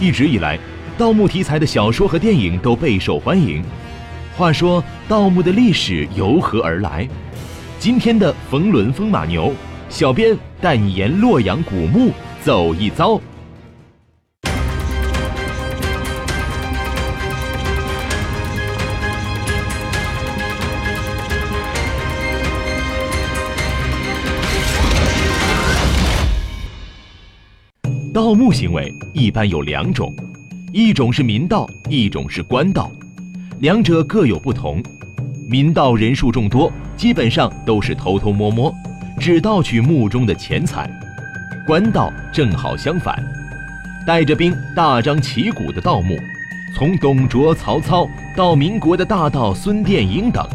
一直以来，盗墓题材的小说和电影都备受欢迎。话说，盗墓的历史由何而来？今天的冯仑风马牛，小编带你沿洛阳古墓走一遭。盗墓行为一般有两种，一种是民盗，一种是官盗，两者各有不同。民盗人数众多，基本上都是偷偷摸摸，只盗取墓中的钱财；官盗正好相反，带着兵大张旗鼓的盗墓。从董卓、曹操到民国的大盗孙殿英等，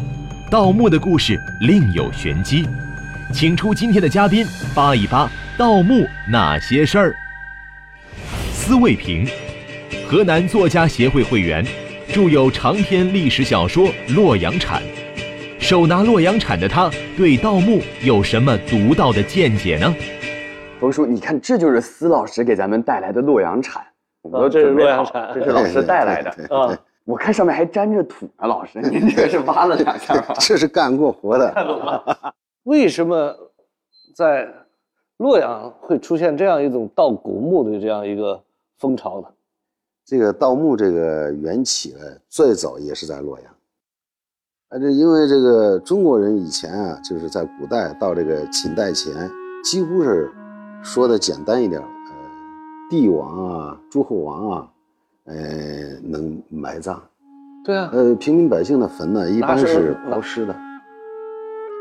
盗墓的故事另有玄机。请出今天的嘉宾，扒一扒盗墓那些事儿。司卫平，河南作家协会会员，著有长篇历史小说《洛阳铲》。手拿洛阳铲的他，对盗墓有什么独到的见解呢？冯叔，你看，这就是司老师给咱们带来的洛阳铲。哦，这是洛阳铲，这是老师带来的啊。我看上面还沾着土呢，老师，您这是挖了两下吗？这是干过活的。为什么在洛阳会出现这样一种盗古墓的这样一个？风潮的，这个盗墓这个缘起呢，最早也是在洛阳。啊，这因为这个中国人以前啊，就是在古代到这个秦代前，几乎是说的简单一点，呃，帝王啊、诸侯王啊，呃，能埋葬。对啊。呃，平民百姓的坟呢，一般是抛尸的，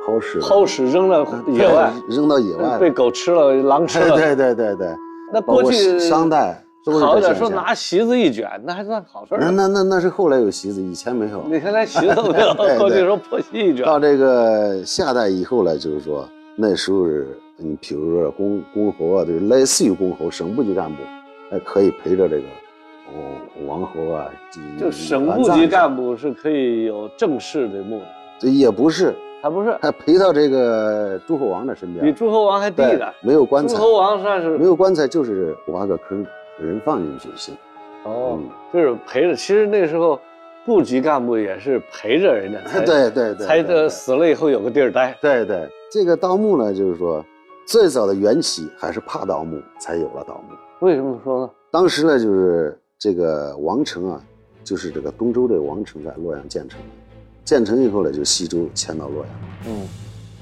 抛尸，抛尸扔到野外，扔到野外，被狗吃了，狼吃了。对对对对。那过去商代。好点说拿席子一卷，那还算好事那那那那是后来有席子，以前没有。你看连席子都没有，过去说破席一卷。到这个夏代以后呢，就是说那时候是，你比如说公公侯啊，就是类似于公侯、省部级干部，还可以陪着这个王侯啊。就省部级干部是可以有正式的墓，这也不是。还不是，还陪到这个诸侯王的身边，比诸侯王还低的，没有棺材。诸侯王算是没有棺材，就是挖个坑，人放进去就行。哦，就是陪着。其实那时候，部级干部也是陪着人家，对对对，才这死了以后有个地儿待。对对，这个盗墓呢，就是说最早的缘起还是怕盗墓，才有了盗墓。为什么说呢？当时呢，就是这个王城啊，就是这个东周这个王城在洛阳建成。建成以后呢，就西周迁到洛阳。嗯，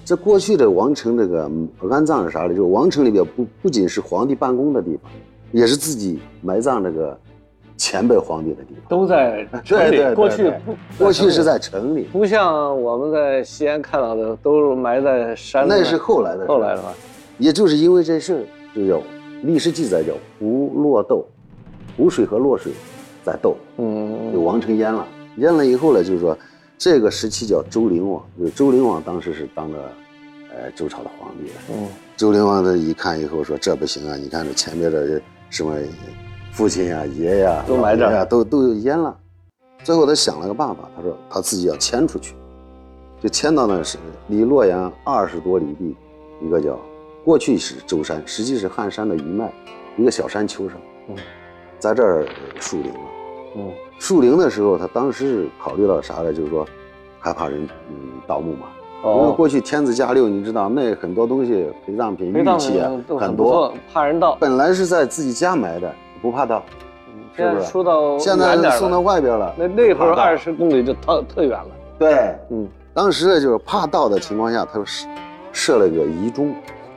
这过去的王城这个安葬是啥呢？就是王城里边不不仅是皇帝办公的地方，也是自己埋葬这个前辈皇帝的地方。都在 城里。过去不，过去是在城里，不像我们在西安看到的，都是埋在山里。那是后来的。后来的话，也就是因为这事儿，就叫历史记载叫湖洛斗，湖水和洛水在斗。嗯，就王城淹了，淹了以后呢，就是说。这个时期叫周灵王，就是周灵王当时是当着，呃，周朝的皇帝的。嗯，周灵王他一看以后说：“这不行啊！你看这前面的什么父亲呀、爷呀、都埋着，都都淹了。”最后他想了个办法，他说他自己要迁出去，就迁到那是离洛阳二十多里地，一个叫过去是舟山，实际是汉山的余脉，一个小山丘上。嗯，在这儿树林了。嗯。树陵的时候，他当时是考虑到啥呢？就是说，害怕人嗯盗墓嘛。哦。因为过去天子驾六，你知道那很多东西陪葬品、玉器啊很多，怕人盗。本来是在自己家埋的，不怕盗，是不是？说到现在送到外边了。那那会儿二十公里就特特远了。对，嗯，当时呢就是怕盗的情况下，他设设了个遗钟。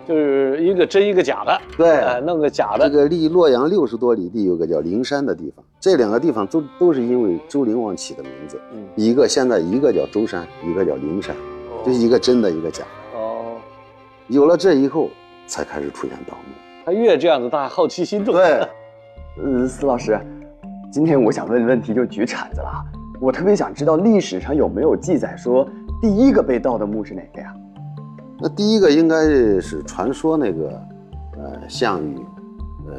就是一个真一个假的，对，弄个假的。这个离洛阳六十多里地有个叫灵山的地方，这两个地方都都是因为周灵王起的名字。嗯，一个现在一个叫周山，一个叫灵山，就是一个真的，一个假的。哦，有了这以后，才开始出现盗墓。他越这样子，大好奇心重。对，嗯，司老师，今天我想问的问题就举铲子了。我特别想知道历史上有没有记载说第一个被盗的墓是哪个呀？那第一个应该是传说那个，呃，项羽，呃，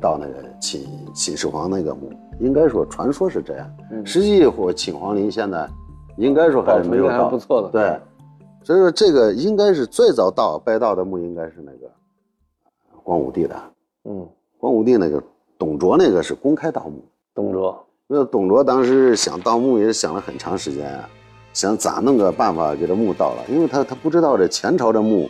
盗那个秦秦始皇那个墓，应该说传说是这样。实际或秦皇陵现在，应该说还是没有到。不错的。对，所以说这个应该是最早盗被盗的墓，应该是那个光武帝的。嗯，光武帝那个董卓那个是公开盗墓，董卓，那董卓当时想盗墓也想了很长时间啊，想咋弄个办法给这墓盗了，因为他他不知道这前朝的墓，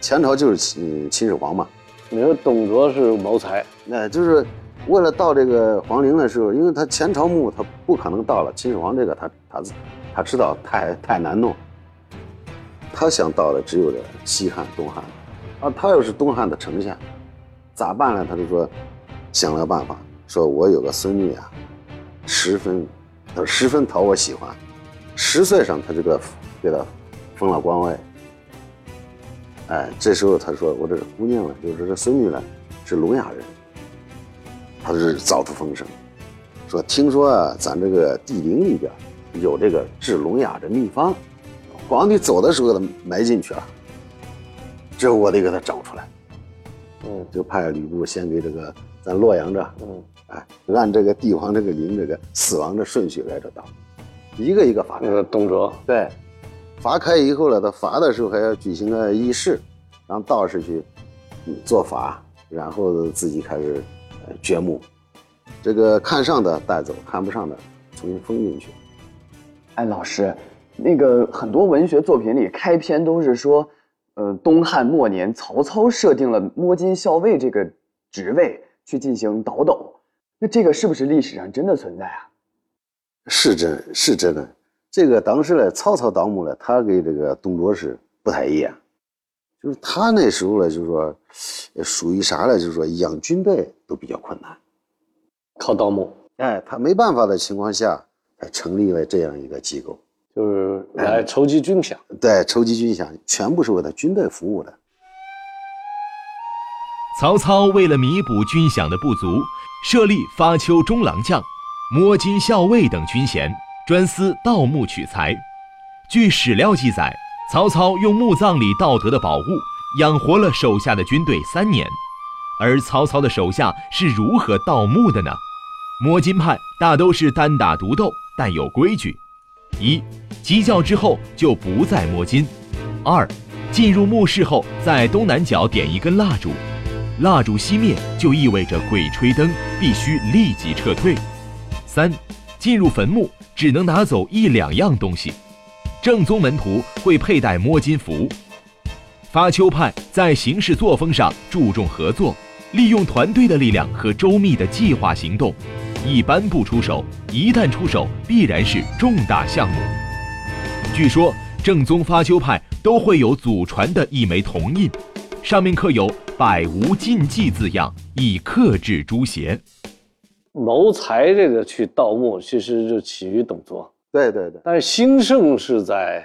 前朝就是秦秦始皇嘛，你说董卓是谋财，那就是为了盗这个皇陵的时候，因为他前朝墓他不可能盗了，秦始皇这个他他他知道太太难弄，他想到的只有这西汉东汉，啊，他又是东汉的丞相，咋办呢？他就说想了办法，说我有个孙女啊，十分他说十分讨我喜欢，十岁上他这个给他封了官位。哎，这时候他说我这个姑娘呢，就是这孙女呢是聋哑人，他是造出风声，说听说啊，咱这个地陵里边有这个治聋哑的秘方，皇帝走的时候给他埋进去了，这我得给他找出来，嗯就派吕布先给这个咱洛阳这，嗯，哎，按这个帝王这个陵这个死亡的顺序来这道，一个一个罚开那。个董卓，对，罚开以后呢，他罚的时候还要举行个仪式，让道士去嗯做法，然后自己开始呃掘墓。这个看上的带走，看不上的重新封进去。哎，老师，那个很多文学作品里开篇都是说，呃，东汉末年曹操设定了摸金校尉这个职位去进行倒斗，那这个是不是历史上真的存在啊？是真是真的。这个当时呢，曹操盗墓呢，他跟这个董卓是不太一样，就是他那时候呢，就是说，呃属于啥呢？就是说养军队都比较困难。靠盗墓，哎，他没办法的情况下，才成立了这样一个机构。就是来筹集军饷。对，筹集军饷全部是为了军队服务的。曹操为了弥补军饷的不足，设立发丘中郎将、摸金校尉等军衔，专司盗墓取材。据史料记载，曹操用墓葬里盗得的宝物养活了手下的军队三年。而曹操的手下是如何盗墓的呢？摸金派大都是单打独斗，但有规矩：一，鸡叫之后就不再摸金；二，进入墓室后，在东南角点一根蜡烛，蜡烛熄灭就意味着鬼吹灯，必须立即撤退。三，进入坟墓只能拿走一两样东西。正宗门徒会佩戴摸金符。发丘派在行事作风上注重合作，利用团队的力量和周密的计划行动，一般不出手，一旦出手必然是重大项目。据说正宗发丘派都会有祖传的一枚铜印，上面刻有“百无禁忌”字样，以克制诸邪。谋财这个去盗墓，其实就起于董卓，对对对，但是兴盛是在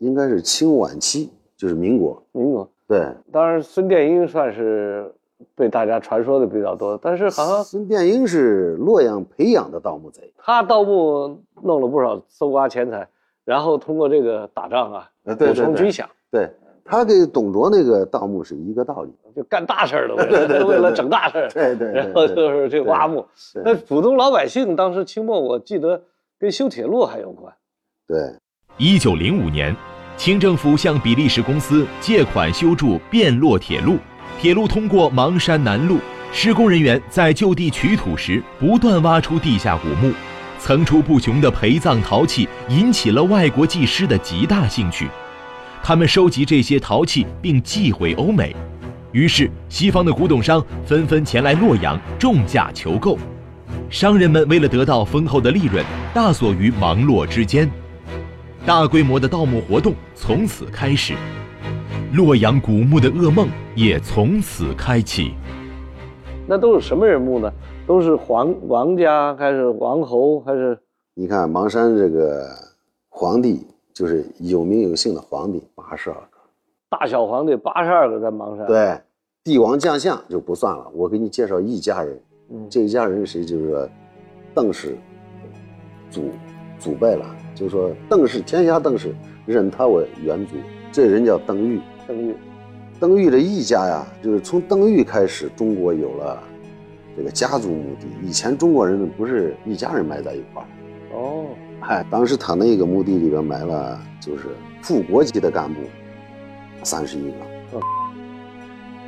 应该是清晚期，就是民国。民国。对，当然，孙殿英算是被大家传说的比较多，但是好像孙殿英是洛阳培养的盗墓贼。他盗墓弄了不少搜刮钱财，然后通过这个打仗啊，补充军饷，对他跟董卓那个盗墓是一个道理。就干大事儿 了，为了整大事儿。对对对然后就是这挖墓。那普通老百姓当时清末，我记得跟修铁路还有关。对，一九零五年，清政府向比利时公司借款修筑汴洛铁路，铁路通过邙山南路，施工人员在就地取土时不断挖出地下古墓，层出不穷的陪葬陶器引起了外国技师的极大兴趣。他们收集这些陶器并寄回欧美，于是西方的古董商纷纷前来洛阳重价求购。商人们为了得到丰厚的利润，大锁于芒洛之间。大规模的盗墓活动从此开始，洛阳古墓的噩梦也从此开启。那都是什么人墓呢？都是皇王家还是王侯还是？你看邙山这个皇帝，就是有名有姓的皇帝，八十二个。大小皇帝八十二个在邙山。，对，帝王将相就不算了，我给你介绍一家人。嗯，这一家人是谁？就是说，邓氏祖祖辈了。就是说，邓氏天下邓氏认他为元祖，这人叫邓禹。邓玉。邓禹的一家呀，就是从邓玉开始，中国有了这个家族墓地。以前中国人不是一家人埋在一块儿，哦，哎，当时他那个墓地里边埋了，就是副国级的干部三十一个，嗯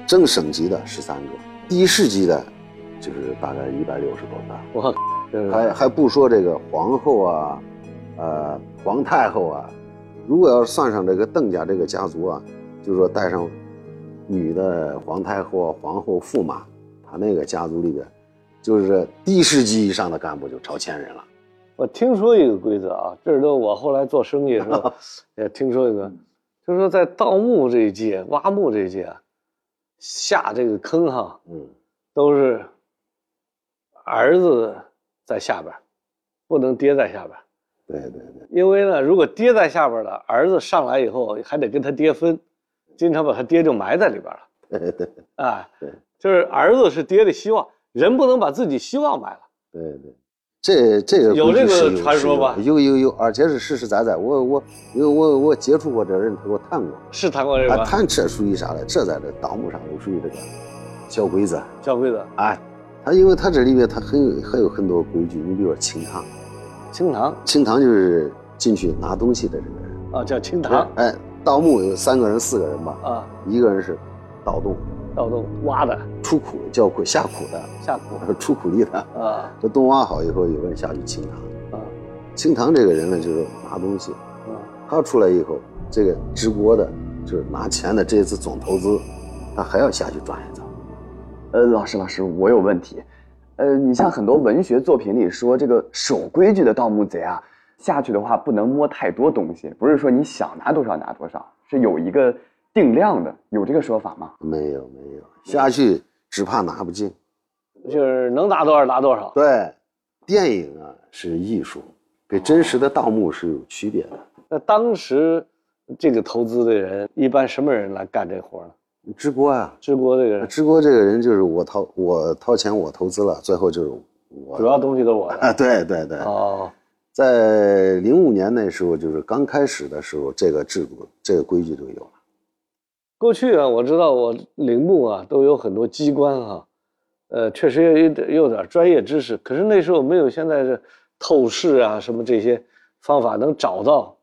正省级的十三个，地市级的就是大概一百六十多个。还还不说这个皇后啊，呃，皇太后啊，如果要是算上这个邓家这个家族啊，就是说带上女的皇太后啊、皇后、驸马，他那个家族里边，就是地市级以上的干部就超千人了。我听说一个规则啊，这是都我后来做生意的时候 也听说一个，就是说在盗墓这一届、挖墓这一届啊，下这个坑哈，嗯，都是儿子在下边，不能爹在下边。对对对，因为呢，如果爹在下边了，儿子上来以后还得跟他爹分，经常把他爹就埋在里边了。对 对啊，对就是儿子是爹的希望，人不能把自己希望埋了。对对，这这个有这个传说吧有有有有，而且是实实在在。我我因为我我接触过这人，他给我谈过。是谈过这个？谈这属于啥呢？这在这盗墓上都属于这个小鬼子。小鬼子啊，他因为他这里面他很有还有很多规矩。你比如说清堂，清堂清堂就是进去拿东西的这个人。啊，叫清堂哎，盗墓有三个人四个人吧，啊，一个人是盗洞盗洞挖的出苦叫苦下苦的，下苦 出苦力的。啊这洞挖好以后，有人下去清堂。啊清堂这个人呢，就是拿东西，啊他出来以后，这个直播的，就是拿钱的这次总投资，他还要下去转一遭。呃，老师老师，我有问题。呃，你像很多文学作品里说，这个守规矩的盗墓贼啊，下去的话不能摸太多东西，不是说你想拿多少拿多少，是有一个定量的，有这个说法吗？没有没有，下去只怕拿不进。就是能拿多少拿多少。对，电影啊是艺术，跟真实的盗墓是有区别的。那当时这个投资的人，一般什么人来干这活呢？直播啊，直播这个人，直播这个人就是我掏我掏钱我投资了，最后就是我主要东西都是我的。啊，对对对，哦，在零五年那时候，就是刚开始的时候，这个制度这个规矩就有了。过去啊，我知道我陵墓啊都有很多机关哈、呃，确实也有点也有点专业知识，可是那时候没有现在这透视啊什么这些方法能找到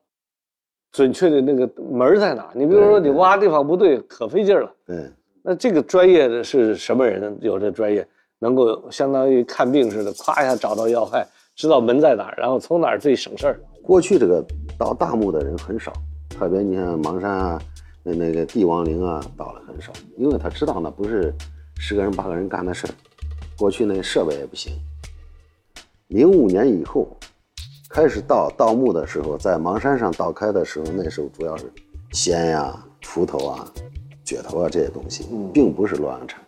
准确的那个门在哪。你比如说你挖地方不对，可费劲了。对，那这个专业的是什么人呢？有这专业，能够相当于看病似的，咵一下找到要害，知道门在哪儿，然后从哪儿最省事儿。过去这个盗大墓的人很少，特别你像邙山啊，那那个帝王陵啊，盗了很少，因为他知道那不是十个人八个人干的事儿。过去那设备也不行。零五年以后开始盗盗墓的时候，在邙山上盗开的时候，那时候主要是仙呀、锄头啊、镢头啊这些东西，并不是洛阳铲，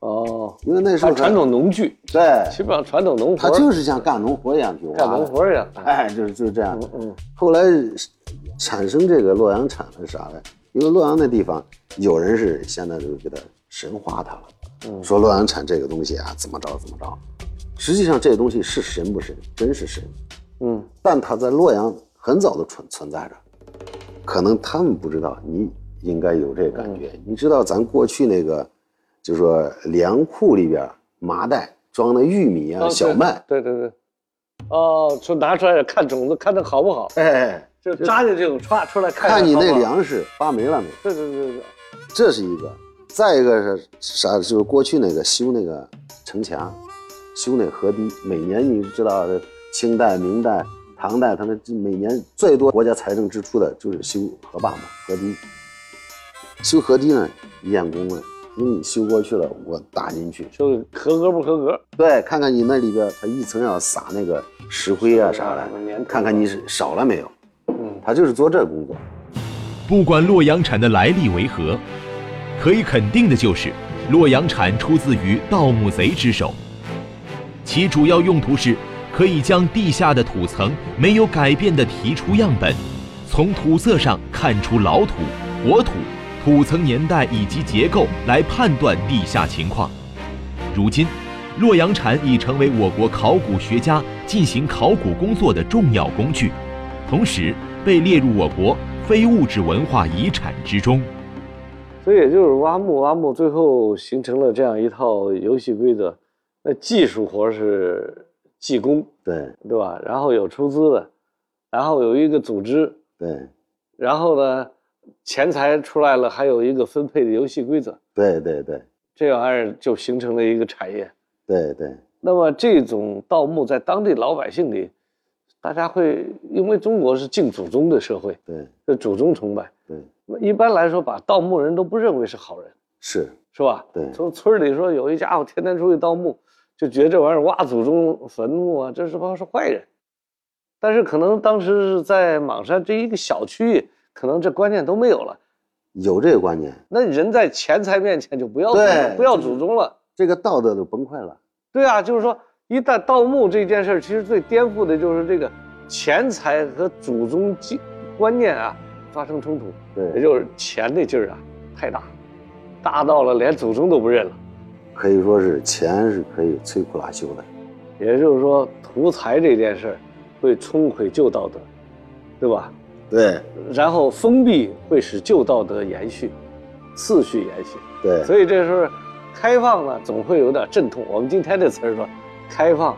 哦，因为那时候传统农具，对，基本上传统农活儿，他就是像干农活一样去挖，干农活一样。哎，就是就是这样。后来产生这个洛阳铲是啥呢？因为洛阳那地方有人是现在就给他神化它了，嗯说洛阳铲这个东西啊怎么着怎么着，实际上这东西是神不神？真是神，嗯，但它在洛阳很早就存存在着，可能他们不知道，你应该有这感觉。嗯你知道咱过去那个，就说粮库里边麻袋装的玉米啊、哦小麦，对对对，哦，说拿出来看种子，看它好不好，哎，就扎进去，歘出来看看你那粮食发霉了没？对对对对，这是一个，再一个是啥？就是过去那个修那个城墙，修那河堤，每年你知道，清代、明代、唐代，他们每年最多国家财政支出的就是修河坝嘛，河堤。修河堤呢，验工呢，因为你修过去了，我打进去，就合格不合格，对，看看你那里边，它一层要撒那个石灰啊啥的粘，土看看你是少了没有。嗯，他就是做这工作。不管洛阳铲的来历为何，可以肯定的就是，洛阳铲出自于盗墓贼之手。其主要用途是，可以将地下的土层没有改变的提出样本，从土色上看出老土、活土、土层年代以及结构，来判断地下情况。如今，洛阳铲已成为我国考古学家进行考古工作的重要工具，同时被列入我国非物质文化遗产之中。所以也就是挖墓挖墓，最后形成了这样一套游戏规则。那技术活是技工，对对吧？然后有出资的，然后有一个组织，对然后呢，钱财出来了，还有一个分配的游戏规则，对对对。这玩意儿就形成了一个产业。对对，那么这种盗墓在当地老百姓里，大家会因为中国是敬祖宗的社会，对是祖宗崇拜。对，那一般来说，把盗墓人都不认为是好人，是，是吧？对从村里说有一家伙天天出去盗墓，就觉得这玩意儿挖祖宗坟墓啊，这是不是坏人。但是可能当时是在莽山这一个小区域，可能这观念都没有了。有这个观念，那人在钱财面前就不要对不要祖宗了。这个道德都崩溃了。对啊，就是说，一旦盗墓这件事儿，其实最颠覆的就是这个钱财和祖宗观观念啊发生冲突，也对，就是钱的劲儿啊太大，大到了连祖宗都不认了。可以说是钱是可以摧枯拉朽的。也就是说，图财这件事儿会冲毁旧道德，对吧？对然后封闭会使旧道德延续，次序延续。对所以这时候开放呢，总会有点阵痛。我们今天这词儿说，开放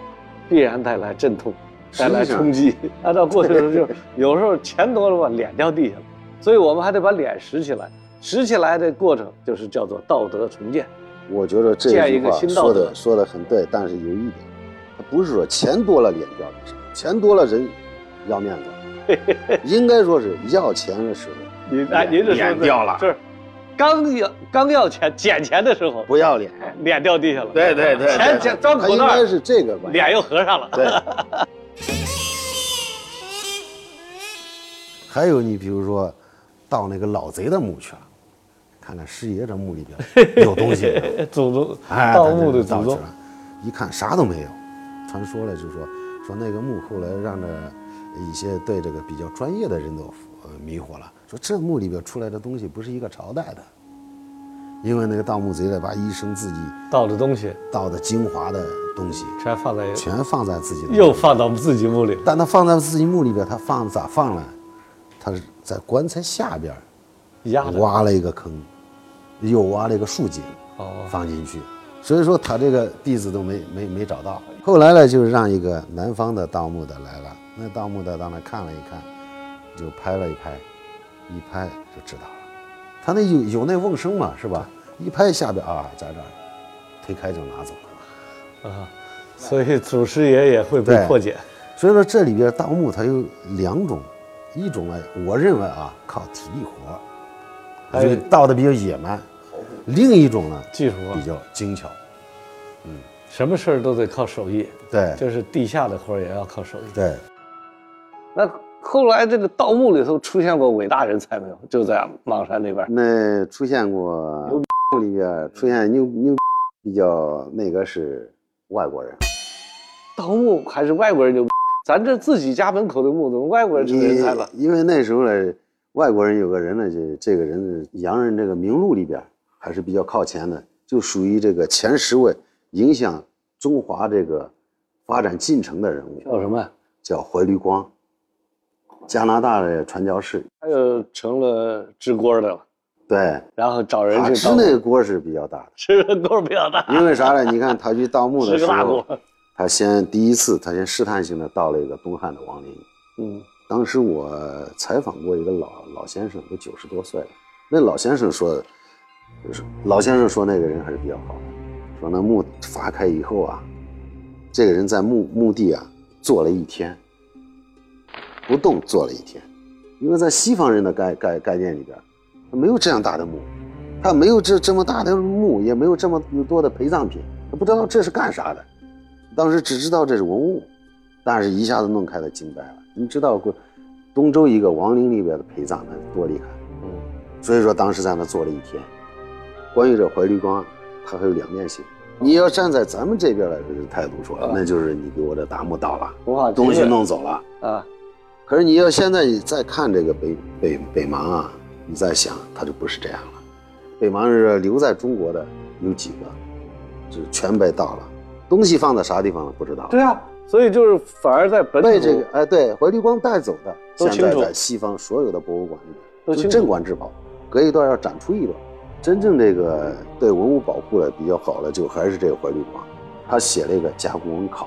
必然带来阵痛，带来冲击。按照过去的时候，就是有时候钱多了吧，脸掉地下了，所以我们还得把脸拾起来。拾起来的过程就是叫做道德重建。我觉得这建一个句话新道德说的说的很对，但是有一点，他不是说钱多了脸掉地上，钱多了人要面子，应该说是要钱的时候您哎，您这脸掉了是刚要刚要钱捡钱的时候，不要脸。脸掉地下了。对对对对钱钱装口袋应，该是这个观念。脸又合上了。对。还有你比如说，到那个老贼的墓去了，看看师爷这墓里边有东西。祖宗哎，盗墓的祖宗一看啥都没有。传说了，就是说说那个墓后来让这一些对这个比较专业的人都呃迷惑了，说这墓里边出来的东西不是一个朝代的，因为那个盗墓贼呢，把一生自己盗的东西盗的精华的东西全放在全放在自己的，又放到自己墓里，但他放在自己墓里边，他放咋放呢？他是在棺材下边压着。挖了一个坑，又挖了一个竖井，哦，放进去，所以说他这个弟子都没没没找到。后来呢，就让一个南方的盗墓的来了，那盗墓的到那看了一看，就拍了一拍，一拍就知道了。他那有有那瓮声嘛，是吧？一拍下边啊，在这儿，推开就拿走了。啊，所以祖师爷也会被破解。所以说这里边盗墓它有两种，一种呢，我认为啊靠体力活儿，还有盗的比较野蛮；另一种呢技术啊比，较精巧。嗯什么事儿都得靠手艺，对就是地下的活儿也要靠手艺。对，那后来这个盗墓里头出现过伟大人才没有？就在莽山那边。那出现过墓里边出现牛牛比较那个是外国人，盗墓还是外国人牛？咱这自己家门口的墓，怎么外国人成人才了？因为那时候呢，外国人有个人呢，这这个人洋人这个名录里边还是比较靠前的，就属于这个前十位影响中华这个发展进程的人物，叫什么？叫怀绿光，加拿大的传教士。他又成了支锅的了，对，然后找人去盗墓那个锅是比较大的，吃的锅比较大，因为啥呢？你看他去盗墓的时候。。他先第一次，他先试探性的盗了一个东汉的王陵。嗯，当时我采访过一个老老先生，都九十多岁了。那老先生说，就是老先生说那个人还是比较好的，说那墓发开以后啊，这个人在墓墓地啊坐了一天，不动坐了一天，因为在西方人的概概概念里边，他没有这样大的墓，他没有这这么大的墓，也没有这么多的陪葬品，他不知道这是干啥的。当时只知道这是文物，但是一下子弄开了惊呆了。你知道过东周一个王陵里边的陪葬那多厉害，嗯，所以说当时在那坐了一天。关于这怀绿光，它还有两面性。你要站在咱们这边的这个态度说，啊那就是你给我的大墓倒了，东西弄走了。啊，可是你要现在再看这个北北北邙啊，你再想，它就不是这样了。北邙是留在中国的有几个，就全被盗了，东西放在啥地方了不知道。对啊，所以就是反而在本土被这个哎对怀绿光带走的，现在在西方所有的博物馆里都清楚边镇馆之宝，隔一段要展出一段。真正这个对文物保护的比较好的，就还是这个怀绿光，他写了一个《甲骨文考》，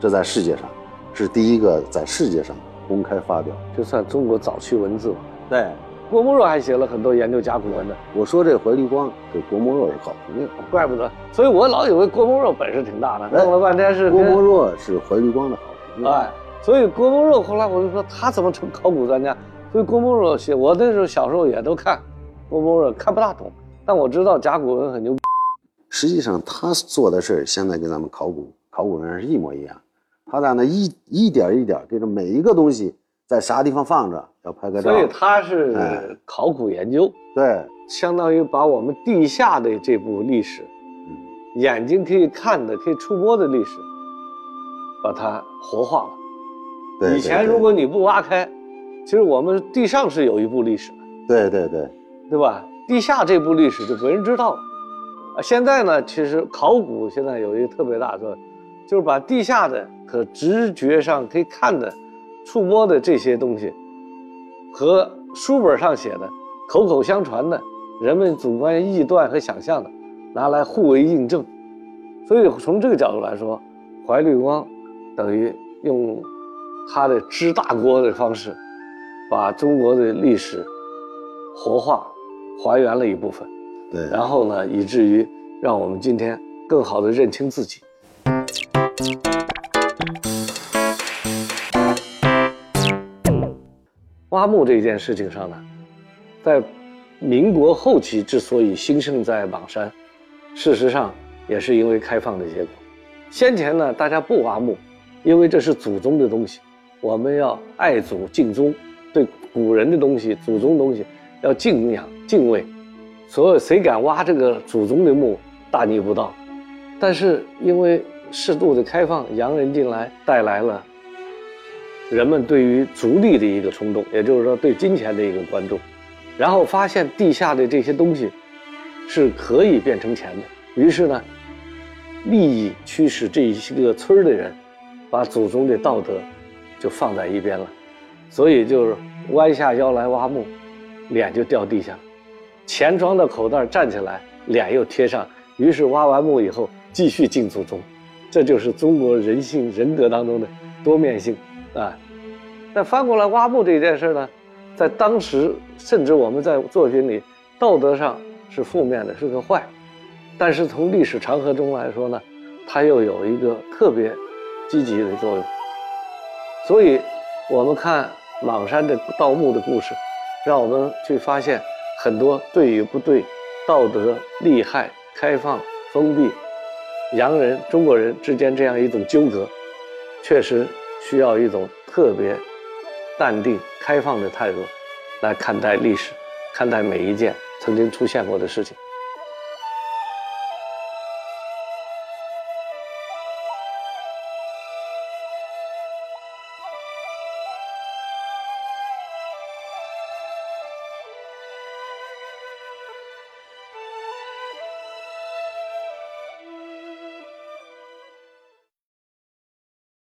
这在世界上是第一个在世界上公开发表。就算中国早期文字吧。对，郭沫若还写了很多研究甲骨文的，我说这怀绿光跟郭沫若是好朋友，怪不得。所以我老以为郭沫若本事挺大的，哎弄了半天是郭沫若是怀绿光的好朋友。哎，所以郭沫若后来我就说他怎么成考古专家？所以郭沫若写，我那时候小时候也都看郭沫若，看不大懂，但我知道甲骨文很牛逼。实际上他做的事儿，现在跟咱们考古考古人是一模一样。他在那一一点一点给这每一个东西在啥地方放着，要拍个照。所以他是哎考古研究，对，相当于把我们地下的这部历史，嗯，眼睛可以看的、可以触摸的历史，把它活化了。对。以前如果你不挖开，其实我们地上是有一部历史的，对对对，对吧？地下这部历史就没人知道了。啊，现在呢，其实考古现在有一个特别大的作用，就是把地下的可直觉上可以看的、触摸的这些东西，和书本上写的、口口相传的、人们主观臆断和想象的，拿来互为印证。所以从这个角度来说，怀绿光等于用他的支大锅的方式，把中国的历史活化、还原了一部分。对，然后呢，以至于让我们今天更好的认清自己。挖墓这件事情上呢，在民国后期之所以兴盛在莽山，事实上也是因为开放的结果。先前呢，大家不挖墓，因为这是祖宗的东西，我们要爱祖敬宗，对古人的东西、祖宗东西要敬仰、敬畏。所有谁敢挖这个祖宗的墓，大逆不道。但是因为适度的开放，洋人进来，带来了人们对于逐利的一个冲动，也就是说对金钱的一个关注，然后发现地下的这些东西是可以变成钱的，于是呢，利益驱使这一个村的人，把祖宗的道德就放在一边了，所以就是弯下腰来挖墓，脸就掉地下。钱装到口袋，站起来，脸又贴上，于是挖完墓以后继续敬祖宗，这就是中国人性人格当中的多面性。啊。但翻过来挖墓这件事呢，在当时甚至我们在作品里道德上是负面的，是个坏，但是从历史长河中来说呢，它又有一个特别积极的作用。所以，我们看莽山的盗墓的故事，让我们去发现。很多对与不对、道德、利害、开放、封闭、洋人、中国人之间这样一种纠葛，确实需要一种特别淡定、开放的态度来看待历史，看待每一件曾经出现过的事情。